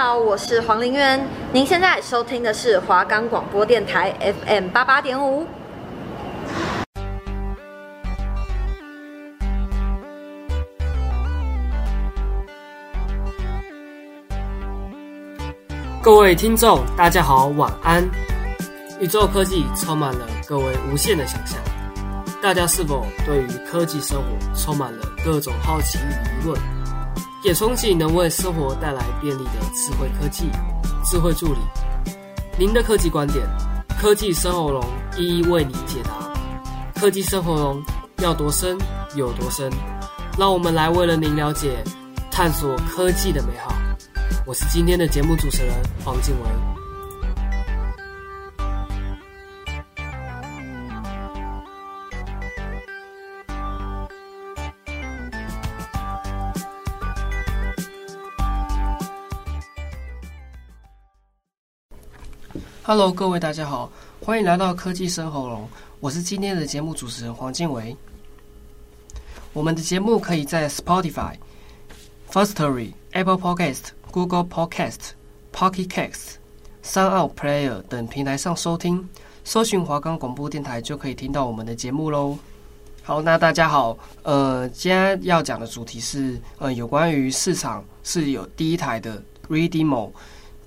好，我是黄玲渊。您现在收听的是华冈广播电台 FM 八八点五。各位听众，大家好，晚安。宇宙科技充满了各位无限的想象，大家是否对于科技生活充满了各种好奇与疑问？也憧憬能为生活带来便利的智慧科技、智慧助理。您的科技观点，科技生活龙一一为您解答。科技生活龙要多深有多深，让我们来为了您了解、探索科技的美好。我是今天的节目主持人黄静文。Hello，各位大家好，欢迎来到科技生喉咙，我是今天的节目主持人黄建维。我们的节目可以在 Spotify、Firstory、Apple Podcast、Google Podcast、Pocket Casts、SoundOut Player 等平台上收听，搜寻华冈广播电台就可以听到我们的节目喽。好，那大家好，呃，今天要讲的主题是，呃，有关于市场是有第一台的 Readimo。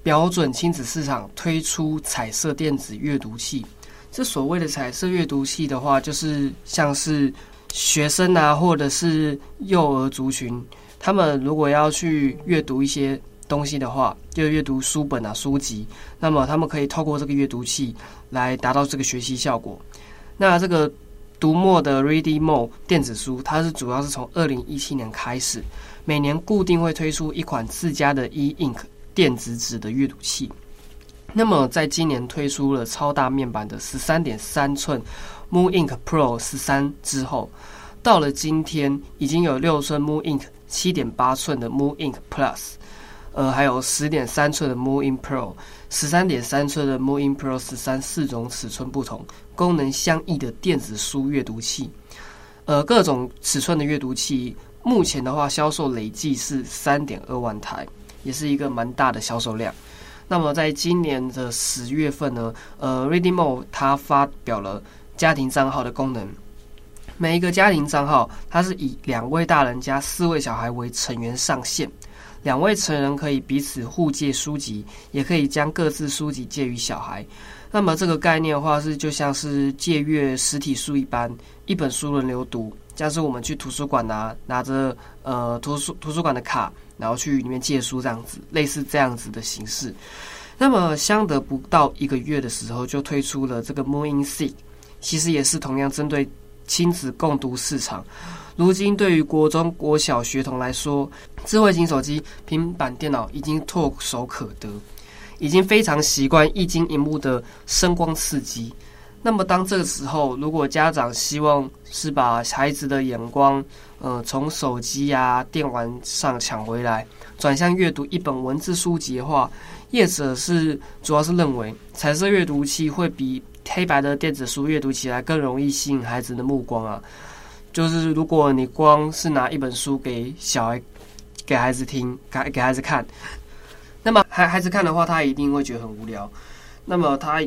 标准亲子市场推出彩色电子阅读器。这所谓的彩色阅读器的话，就是像是学生啊，或者是幼儿族群，他们如果要去阅读一些东西的话，就阅读书本啊、书籍，那么他们可以透过这个阅读器来达到这个学习效果。那这个读墨的 Ready Mo 电子书，它是主要是从二零一七年开始，每年固定会推出一款自家的 E Ink。电子纸的阅读器，那么在今年推出了超大面板的十三点三寸 Moon Ink Pro 十三之后，到了今天已经有六寸 Moon Ink 七点八寸的 Moon Ink Plus，呃，还有十点三寸的 Moon Ink Pro 十三点三寸的 Moon Ink Pro 十三四种尺寸不同、功能相异的电子书阅读器，呃，各种尺寸的阅读器，目前的话销售累计是三点二万台。也是一个蛮大的销售量。那么，在今年的十月份呢，呃，Readimo 它发表了家庭账号的功能。每一个家庭账号，它是以两位大人加四位小孩为成员上线。两位成人可以彼此互借书籍，也可以将各自书籍借予小孩。那么，这个概念的话，是就像是借阅实体书一般，一本书轮流读。像是我们去图书馆拿拿着呃图书图书馆的卡，然后去里面借书这样子，类似这样子的形式。那么相隔不到一个月的时候，就推出了这个 mooInk Seek，其实也是同样针对亲子共读市场。如今对于国中国小学童来说，智慧型手机、平板电脑已经唾手可得，已经非常习惯液晶萤幕的声光刺激。那么，当这个时候，如果家长希望是把孩子的眼光，呃，从手机呀、电玩上抢回来，转向阅读一本文字书籍的话，业者是主要是认为彩色阅读器会比黑白的电子书阅读起来更容易吸引孩子的目光啊。就是如果你光是拿一本书给小孩、给孩子听、给给孩子看，那么孩孩子看的话，他一定会觉得很无聊。那么他。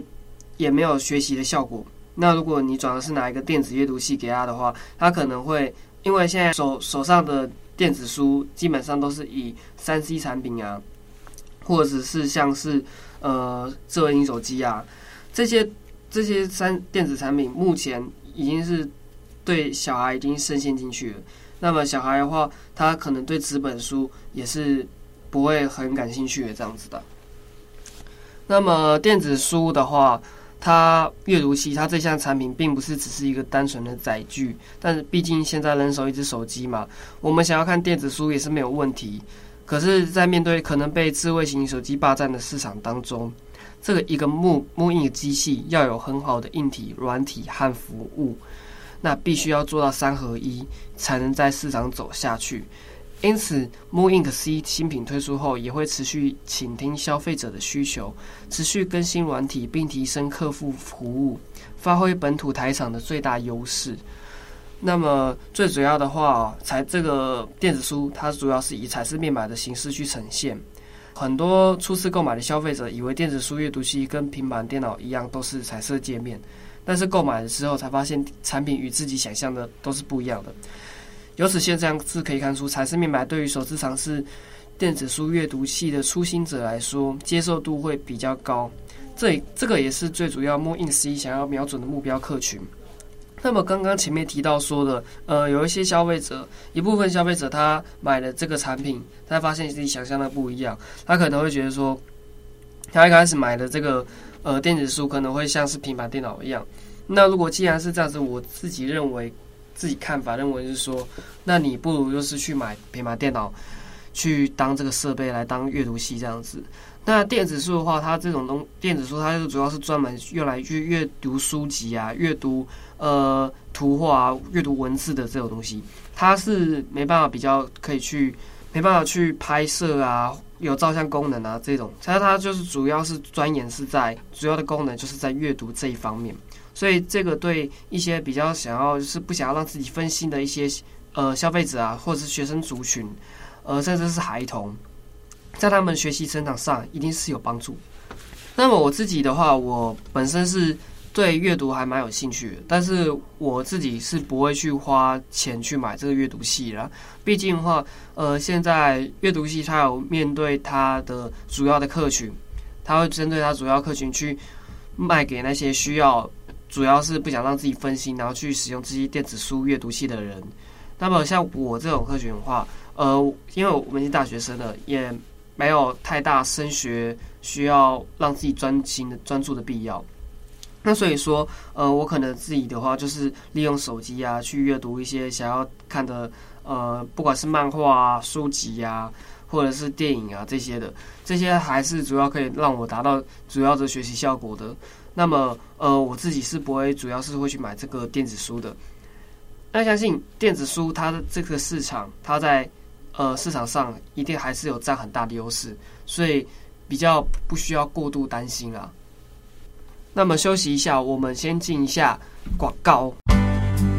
也没有学习的效果。那如果你转的是拿一个电子阅读器给他的话，他可能会因为现在手手上的电子书基本上都是以三 C 产品啊，或者是像是呃智慧型手机啊这些这些三电子产品，目前已经是对小孩已经深陷进去了。那么小孩的话，他可能对纸本书也是不会很感兴趣的这样子的。那么电子书的话，它阅读器，它这项产品并不是只是一个单纯的载具，但是毕竟现在人手一只手机嘛，我们想要看电子书也是没有问题。可是，在面对可能被智慧型手机霸占的市场当中，这个一个木木印的机器要有很好的硬体、软体和服务，那必须要做到三合一，才能在市场走下去。因此，Moon Ink C 新品推出后，也会持续倾听消费者的需求，持续更新软体，并提升客户服务，发挥本土台厂的最大优势。那么，最主要的话，彩这个电子书，它主要是以彩色面板的形式去呈现。很多初次购买的消费者以为电子书阅读器跟平板电脑一样都是彩色界面，但是购买的时候才发现产品与自己想象的都是不一样的。由此现象是可以看出，彩色面板对于首次尝试电子书阅读器的初心者来说，接受度会比较高。这这个也是最主要 Mo Inc 想要瞄准的目标客群。那么刚刚前面提到说的，呃，有一些消费者，一部分消费者他买了这个产品，他发现自己想象的不一样，他可能会觉得说，他一开始买的这个呃电子书可能会像是平板电脑一样。那如果既然是这样子，我自己认为自己看法认为是说，那你不如就是去买平板电脑，去当这个设备来当阅读器这样子。那电子书的话，它这种东电子书，它就主要是专门用来去阅读书籍啊，阅读呃图画啊，阅读文字的这种东西，它是没办法比较可以去没办法去拍摄啊，有照相功能啊这种，它它就是主要是钻研是在主要的功能就是在阅读这一方面，所以这个对一些比较想要就是不想要让自己分心的一些呃消费者啊，或者是学生族群，呃甚至是孩童。在他们学习成长上一定是有帮助。那么我自己的话，我本身是对阅读还蛮有兴趣的，但是我自己是不会去花钱去买这个阅读器啦。毕竟的话，呃，现在阅读器它有面对它的主要的客群，它会针对它主要客群去卖给那些需要，主要是不想让自己分心，然后去使用这些电子书阅读器的人。那么像我这种科学的话，呃，因为我们是大学生的，也没有太大升学需要让自己专心的专注的必要，那所以说，呃，我可能自己的话就是利用手机啊去阅读一些想要看的，呃，不管是漫画啊、书籍啊，或者是电影啊这些的，这些还是主要可以让我达到主要的学习效果的。那么，呃，我自己是不会主要是会去买这个电子书的。那相信电子书它的这个市场，它在。呃，市场上一定还是有占很大的优势，所以比较不需要过度担心啊。那么休息一下，我们先进一下广告。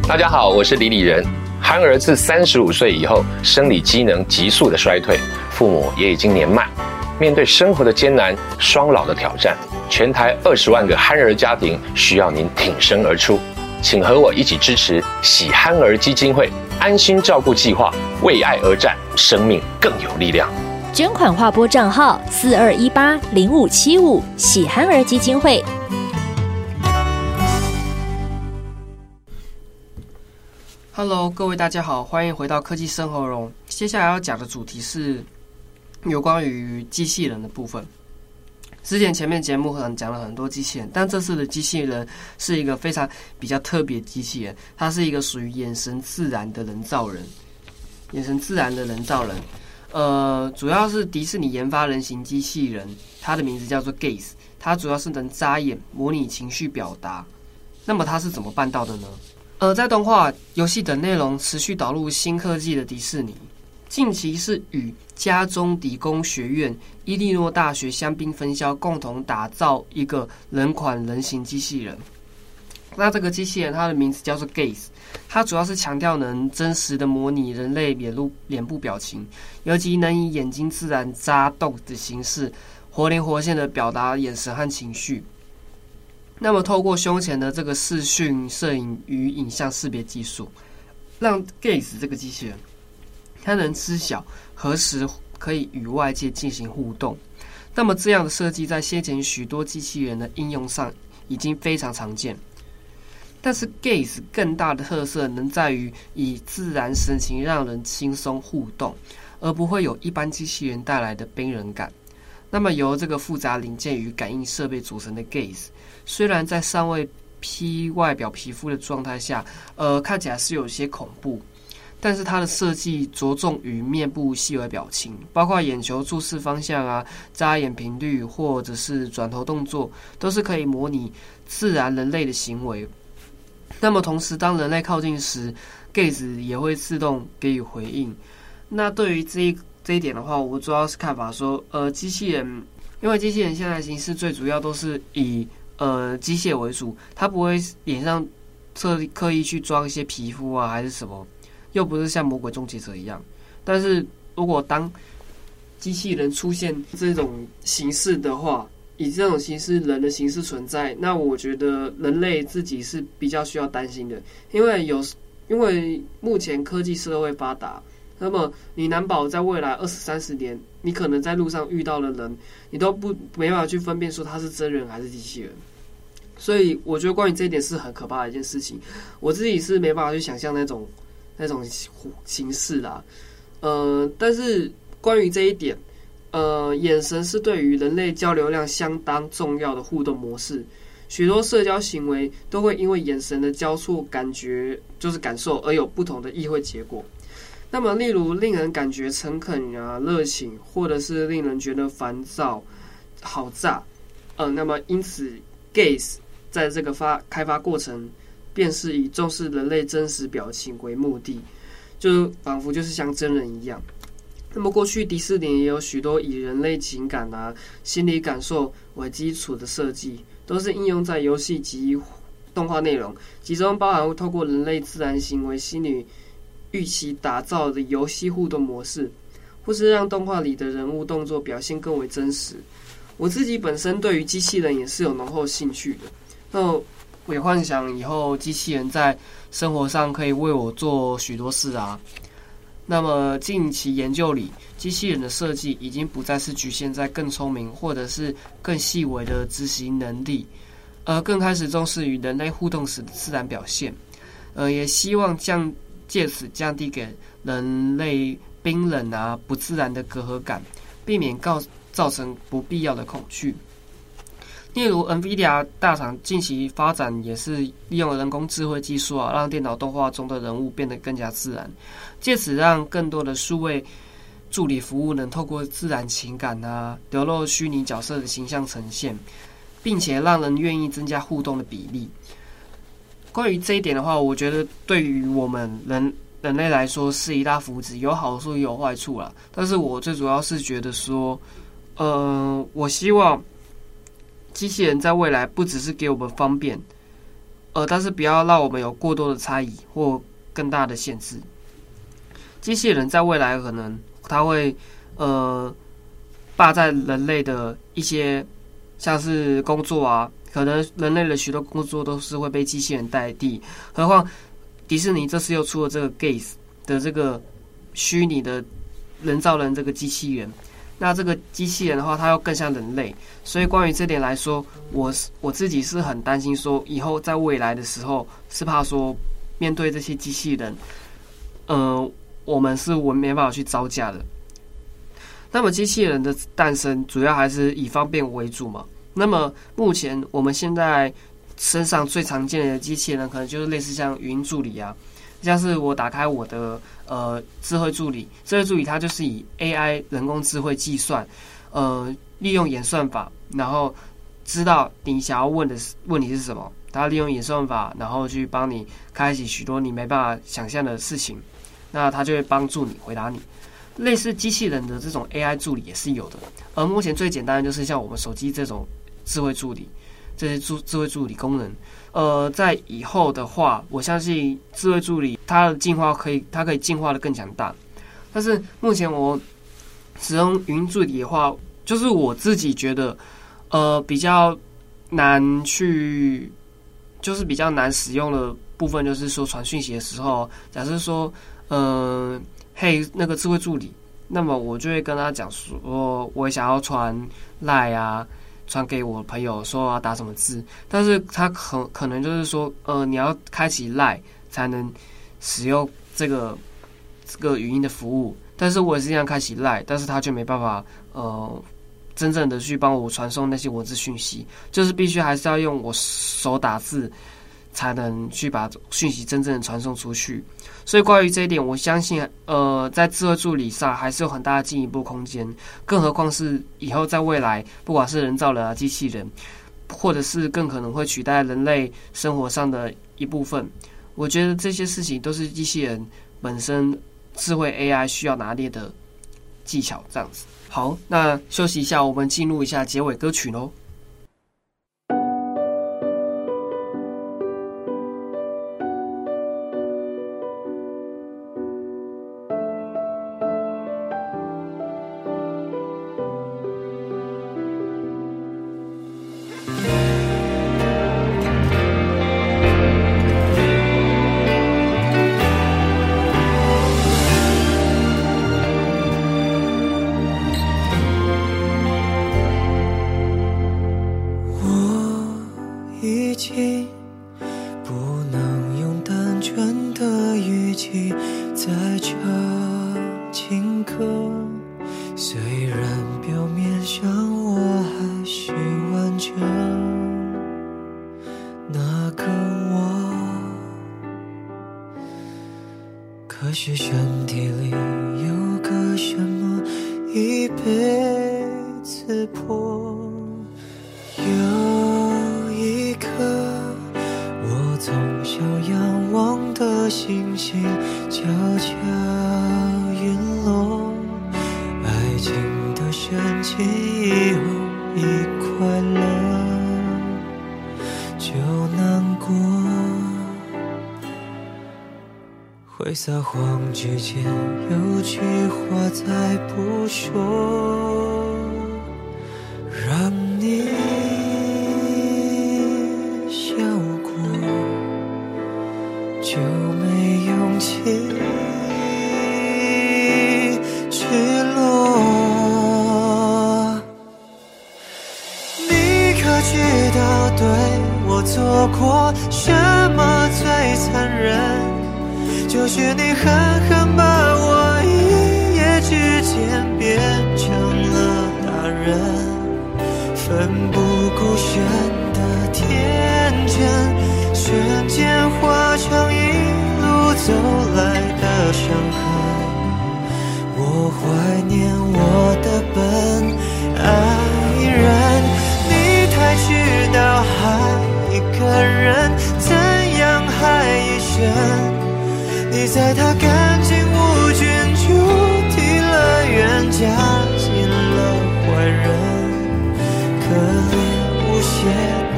大家好，我是李李仁。憨儿自三十五岁以后，生理机能急速的衰退，父母也已经年迈，面对生活的艰难、双老的挑战，全台二十万个憨儿家庭需要您挺身而出，请和我一起支持喜憨儿基金会。安心照顾计划，为爱而战，生命更有力量。捐款划拨账号：四二一八零五七五，喜憨儿基金会。Hello，各位大家好，欢迎回到科技生活融。接下来要讲的主题是有关于机器人的部分。之前前面节目可能讲了很多机器人，但这次的机器人是一个非常比较特别的机器人，它是一个属于眼神自然的人造人，眼神自然的人造人，呃，主要是迪士尼研发人形机器人，它的名字叫做 Gaze，它主要是能眨眼、模拟情绪表达。那么它是怎么办到的呢？呃，在动画、游戏等内容持续导入新科技的迪士尼。近期是与加州理工学院、伊利诺大学香槟分校共同打造一个人款人形机器人。那这个机器人它的名字叫做 Gaze，它主要是强调能真实的模拟人类脸部脸部表情，尤其能以眼睛自然眨动的形式，活灵活现的表达眼神和情绪。那么透过胸前的这个视讯摄影与影像识别技术，让 Gaze 这个机器人。它能知晓何时可以与外界进行互动，那么这样的设计在先前许多机器人的应用上已经非常常见。但是 Gaze 更大的特色能在于以自然神情让人轻松互动，而不会有一般机器人带来的冰冷感。那么由这个复杂零件与感应设备组成的 Gaze，虽然在尚未披外表皮肤的状态下，呃，看起来是有些恐怖。但是它的设计着重于面部细微表情，包括眼球注视方向啊、眨眼频率或者是转头动作，都是可以模拟自然人类的行为。那么同时，当人类靠近时，Gaze 也会自动给予回应。那对于这一这一点的话，我主要是看法说，呃，机器人，因为机器人现在形式最主要都是以呃机械为主，它不会脸上特刻意去装一些皮肤啊，还是什么。又不是像魔鬼终结者一样，但是如果当机器人出现这种形式的话，以这种形式人的形式存在，那我觉得人类自己是比较需要担心的，因为有因为目前科技社会发达，那么你难保在未来二十三十年，你可能在路上遇到的人，你都不没办法去分辨说他是真人还是机器人。所以我觉得关于这一点是很可怕的一件事情，我自己是没办法去想象那种那种形形式啦。呃，但是关于这一点，呃，眼神是对于人类交流量相当重要的互动模式，许多社交行为都会因为眼神的交错感觉就是感受而有不同的意会结果。那么，例如令人感觉诚恳啊、热情，或者是令人觉得烦躁、好炸，呃，那么因此 gaze。在这个发开发过程，便是以重视人类真实表情为目的，就仿佛就是像真人一样。那么过去迪士尼也有许多以人类情感啊、心理感受为基础的设计，都是应用在游戏及动画内容，其中包含透过人类自然行为心理预期打造的游戏互动模式，或是让动画里的人物动作表现更为真实。我自己本身对于机器人也是有浓厚兴趣的。那我也幻想以后机器人在生活上可以为我做许多事啊。那么近期研究里，机器人的设计已经不再是局限在更聪明或者是更细微的执行能力，而更开始重视与人类互动时的自然表现。呃，也希望降借此降低给人类冰冷啊不自然的隔阂感，避免告造成不必要的恐惧。例如，NVIDIA 大厂近期发展也是利用人工智慧技术啊，让电脑动画中的人物变得更加自然，借此让更多的数位助理服务能透过自然情感啊，流露虚拟角色的形象呈现，并且让人愿意增加互动的比例。关于这一点的话，我觉得对于我们人人类来说是一大福祉，有好处也有坏处啦。但是我最主要是觉得说，呃，我希望。机器人在未来不只是给我们方便，呃，但是不要让我们有过多的差异或更大的限制。机器人在未来可能它会呃霸占人类的一些像是工作啊，可能人类的许多工作都是会被机器人代替。何况迪士尼这次又出了这个 Gaze 的这个虚拟的人造人这个机器人。那这个机器人的话，它又更像人类，所以关于这点来说，我是我自己是很担心，说以后在未来的时候，是怕说面对这些机器人，嗯、我们是我没办法去招架的。那么机器人的诞生主要还是以方便为主嘛。那么目前我们现在身上最常见的机器人，可能就是类似像语音助理啊。像是我打开我的呃智慧助理，智慧助理它就是以 AI 人工智慧计算，呃，利用演算法，然后知道你想要问的问题是什么，它利用演算法，然后去帮你开启许多你没办法想象的事情，那它就会帮助你回答你。类似机器人的这种 AI 助理也是有的，而目前最简单的就是像我们手机这种智慧助理。这些助智慧助理功能，呃，在以后的话，我相信智慧助理它的进化可以，它可以进化的更强大。但是目前我使用语音助理的话，就是我自己觉得，呃，比较难去，就是比较难使用的部分，就是说传讯息的时候，假设说，呃，嘿，那个智慧助理，那么我就会跟他讲说，我想要传赖啊。传给我朋友说要打什么字，但是他可可能就是说，呃，你要开启 LINE 才能使用这个这个语音的服务，但是我也是这样开启 LINE，但是他却没办法，呃，真正的去帮我传送那些文字讯息，就是必须还是要用我手打字。才能去把讯息真正的传送出去，所以关于这一点，我相信，呃，在智慧助理上还是有很大的进一步空间。更何况是以后在未来，不管是人造人啊、机器人，或者是更可能会取代人类生活上的一部分，我觉得这些事情都是机器人本身智慧 AI 需要拿捏的技巧。这样子，好，那休息一下，我们进入一下结尾歌曲喽。在这情歌虽然表面上我还是完整那个我可是现之间有句话再不说，在他干净无菌、主题乐园加进了坏人，可怜无邪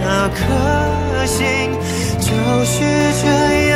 那颗心，就是这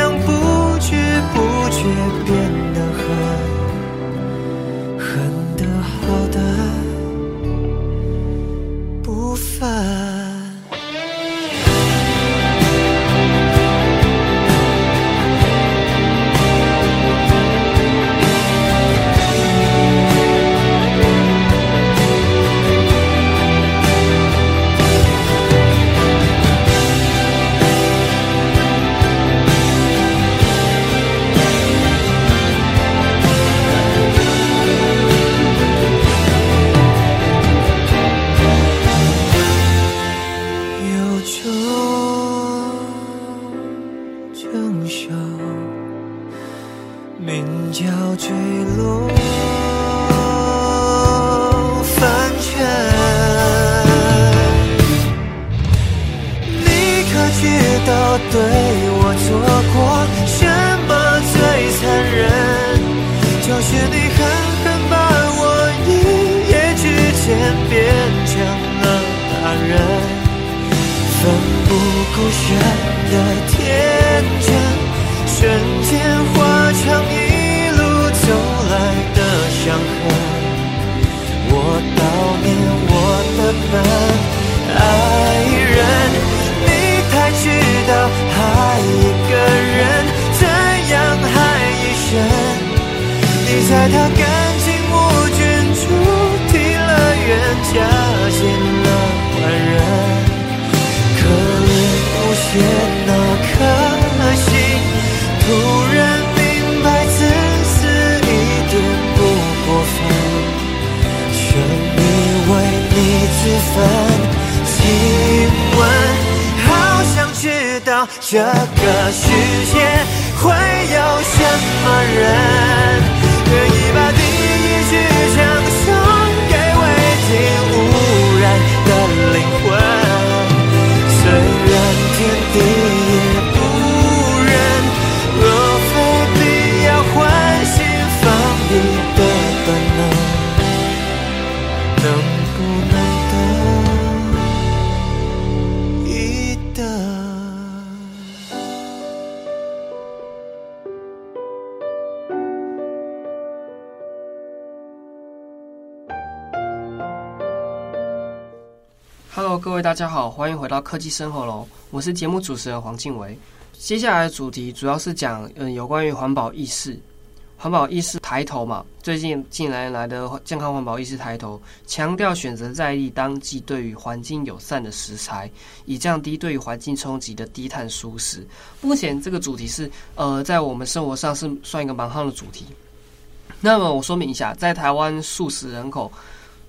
在他干净无菌主题乐园加进了坏人可怜无邪那颗心突然明白自私一点不过分全因为你自焚亲吻好想知道这个世界会有什么人？愿意把大家好，欢迎回到科技生活楼，我是节目主持人黄静维。接下来的主题主要是讲，嗯，有关于环保意识，环保意识抬头嘛。最近近年来的健康环保意识抬头，强调选择在地当季、对于环境友善的食材，以降低对于环境冲击的低碳蔬食。目前这个主题是，呃，在我们生活上是算一个蛮夯的主题。那么我说明一下，在台湾素食人口。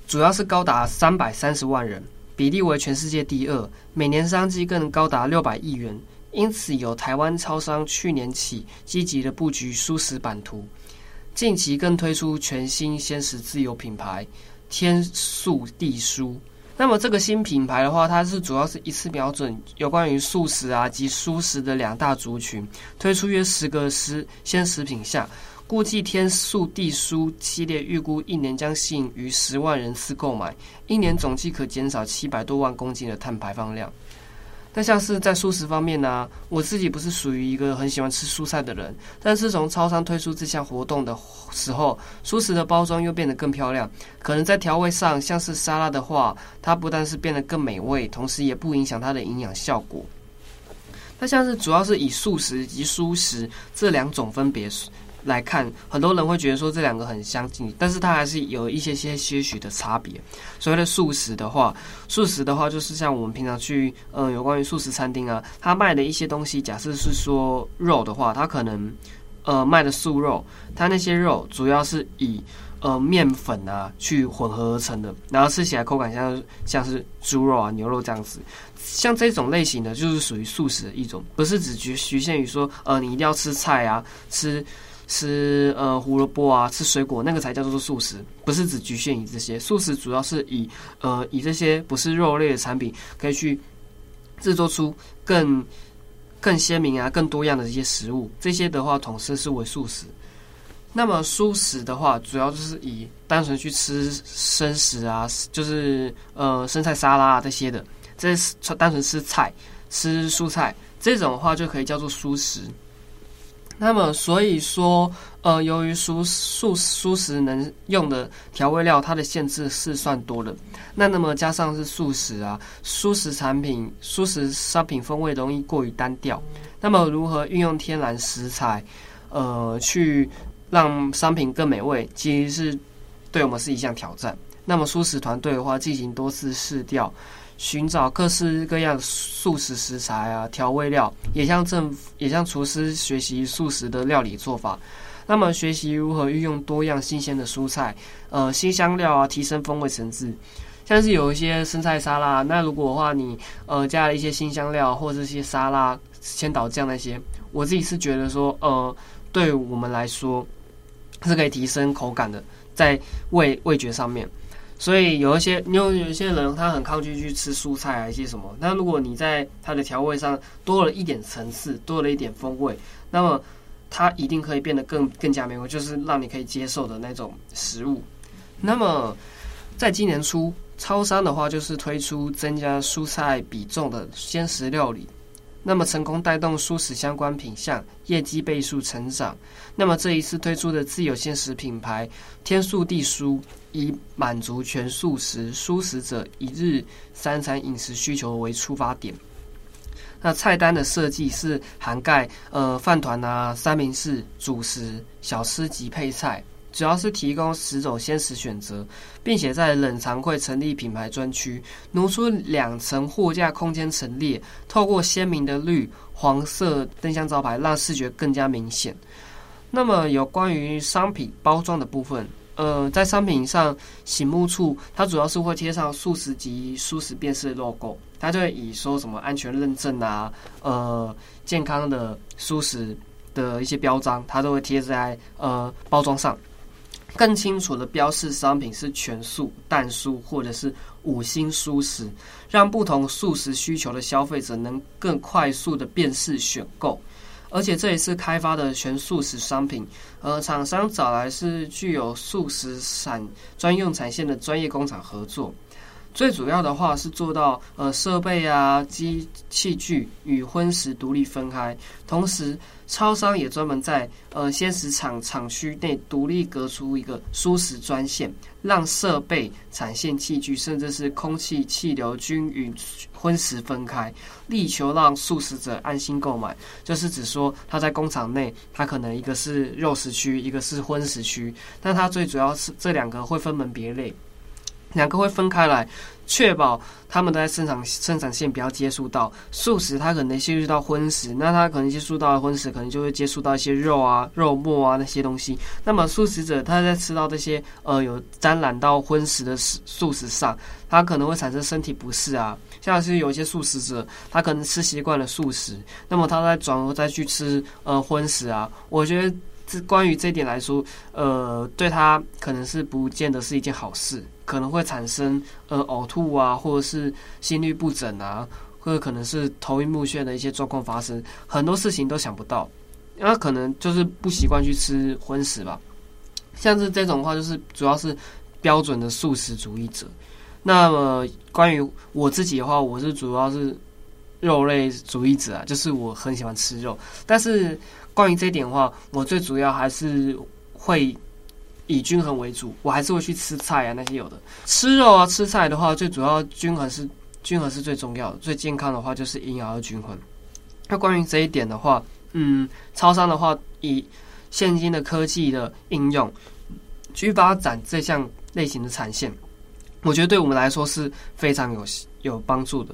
主要是高达三百三十万人，比例为全世界第二，每年商机更高达六百亿元。因此，有台湾超商去年起积极的布局蔬食版图，近期更推出全新鲜食自有品牌天素地蔬。那么这个新品牌的话，它是主要是一次瞄准有关于素食啊及蔬食的两大族群，推出约十个食鲜食品项，估计天素地蔬系列预估一年将吸引逾十万人次购买，一年总计可减少七百多万公斤的碳排放量。那像是在素食方面呢、我自己不是属于一个很喜欢吃蔬菜的人，但是从超商推出这项活动的时候，素食的包装又变得更漂亮。可能在调味上，像是沙拉的话，它不但是变得更美味，同时也不影响它的营养效果。那像是主要是以素食及蔬食这两种分别。来看，很多人会觉得说这两个很相近，但是它还是有一些些些许的差别。所谓的素食的话，素食的话就是像我们平常去，呃，有关于素食餐厅啊，他卖的一些东西，假设是说肉的话，他可能呃卖的素肉，它那些肉主要是以呃面粉啊去混合而成的，然后吃起来口感像像是猪肉啊、牛肉这样子。像这种类型的就是属于素食的一种，不是只局局限于说呃你一定要吃菜啊吃。吃呃胡萝卜啊，吃水果那个才叫做素食，不是只局限于这些。素食主要是以呃以这些不是肉类的产品，可以去制作出更更鲜明啊、更多样的这些食物。这些的话统称是为素食。那么蔬食的话，主要就是以单纯去吃生食啊，就是呃生菜沙拉啊这些的，这是单纯吃菜、吃蔬菜这种的话就可以叫做蔬食。那么，所以说，呃，由于蔬素蔬食能用的调味料，它的限制是算多的。那那么加上是素食啊，素食产品、素食商品风味容易过于单调。那么，如何运用天然食材，呃，去让商品更美味，其实是对我们是一项挑战。那么，素食团队的话，进行多次试调。寻找各式各样素食食材啊，调味料，也向政，也向厨师学习素食的料理做法。那么，学习如何运用多样新鲜的蔬菜，呃，新香料啊，提升风味层次。像是有一些生菜沙拉，那如果的话，你呃加了一些新香料或者一些沙拉、千岛酱那些，我自己是觉得说，呃，对我们来说是可以提升口感的，在味味觉上面。所以有一些，你有有一些人他很抗拒去吃蔬菜啊一些什么。那如果你在它的调味上多了一点层次，多了一点风味，那么它一定可以变得更更加美味，就是让你可以接受的那种食物。那么在今年初，超商的话就是推出增加蔬菜比重的鲜食料理。那么成功带动蔬食相关品项业绩倍数成长。那么这一次推出的自有鲜食品牌天素地蔬，以满足全素食蔬食者一日三餐饮食需求为出发点。那菜单的设计是涵盖呃饭团啊、三明治、主食、小吃及配菜。主要是提供十种鲜食选择，并且在冷藏柜成立品牌专区，挪出两层货架空间陈列，透过鲜明的绿黄色灯箱招牌，让视觉更加明显。那么有关于商品包装的部分，呃，在商品上醒目处，它主要是会贴上素食及蔬食辨识 logo，它就会以说什么安全认证啊，呃，健康的蔬食的一些标章，它都会贴在呃包装上。更清楚的标示商品是全素、蛋素或者是五星蔬食，让不同素食需求的消费者能更快速的辨识选购。而且这也是开发的全素食商品，呃，厂商找来是具有素食产专用产线的专业工厂合作。最主要的话是做到呃设备啊、机器具与荤食独立分开，同时超商也专门在呃鲜食厂厂区内独立隔出一个蔬食专线，让设备、产线器具甚至是空气气流均匀荤食分开，力求让素食者安心购买。就是指说他在工厂内，他可能一个是肉食区，一个是荤食区，但他最主要是这两个会分门别类。两个会分开来。确保他们都在生产生产线不要接触到素食，它可能接触到荤食，那它可能接触到荤食，可能就会接触到一些肉啊、肉末啊那些东西。那么素食者他在吃到这些呃有沾染到荤食的素食上，他可能会产生身体不适啊。像是有一些素食者，他可能吃习惯了素食，那么他再转而再去吃呃荤食啊，我觉得。这关于这一点来说，呃，对他可能是不见得是一件好事，可能会产生呃呕吐啊，或者是心律不整啊，或者可能是头晕目眩的一些状况发生，很多事情都想不到，那可能就是不习惯去吃荤食吧。像是这种的话，就是主要是标准的素食主义者。那么关于我自己的话，我是主要是肉类主义者啊，就是我很喜欢吃肉，但是。关于这一点的话，我最主要还是会以均衡为主，我还是会去吃菜啊，那些有的吃肉啊，吃菜的话，最主要均衡是均衡是最重要的，最健康的话就是营养要均衡。那关于这一点的话，嗯，超商的话，以现今的科技的应用去发展这项类型的产线，我觉得对我们来说是非常有有帮助的。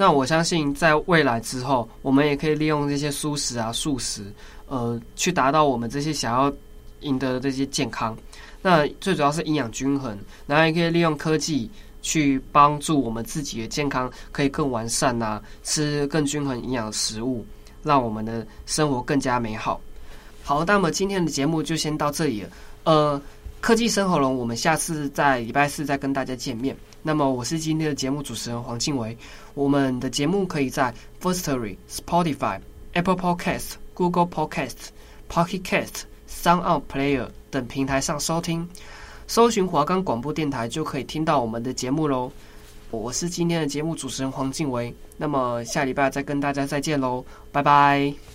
那我相信，在未来之后，我们也可以利用这些素食啊、素食，呃，去达到我们这些想要赢得的这些健康。那最主要是营养均衡，然后也可以利用科技去帮助我们自己的健康可以更完善呐，吃更均衡营养的食物，让我们的生活更加美好。好，那么今天的节目就先到这里了。呃，科技生活龙，我们下次在礼拜四再跟大家见面。那么我是今天的节目主持人黄静维，我们的节目可以在 Firstory、Spotify、Apple Podcast、Google Podcast、Pocket Cast、Sound On Player 等平台上收听，搜寻华冈广播电台就可以听到我们的节目喽。我是今天的节目主持人黄静维，那么下礼拜再跟大家再见喽，拜拜。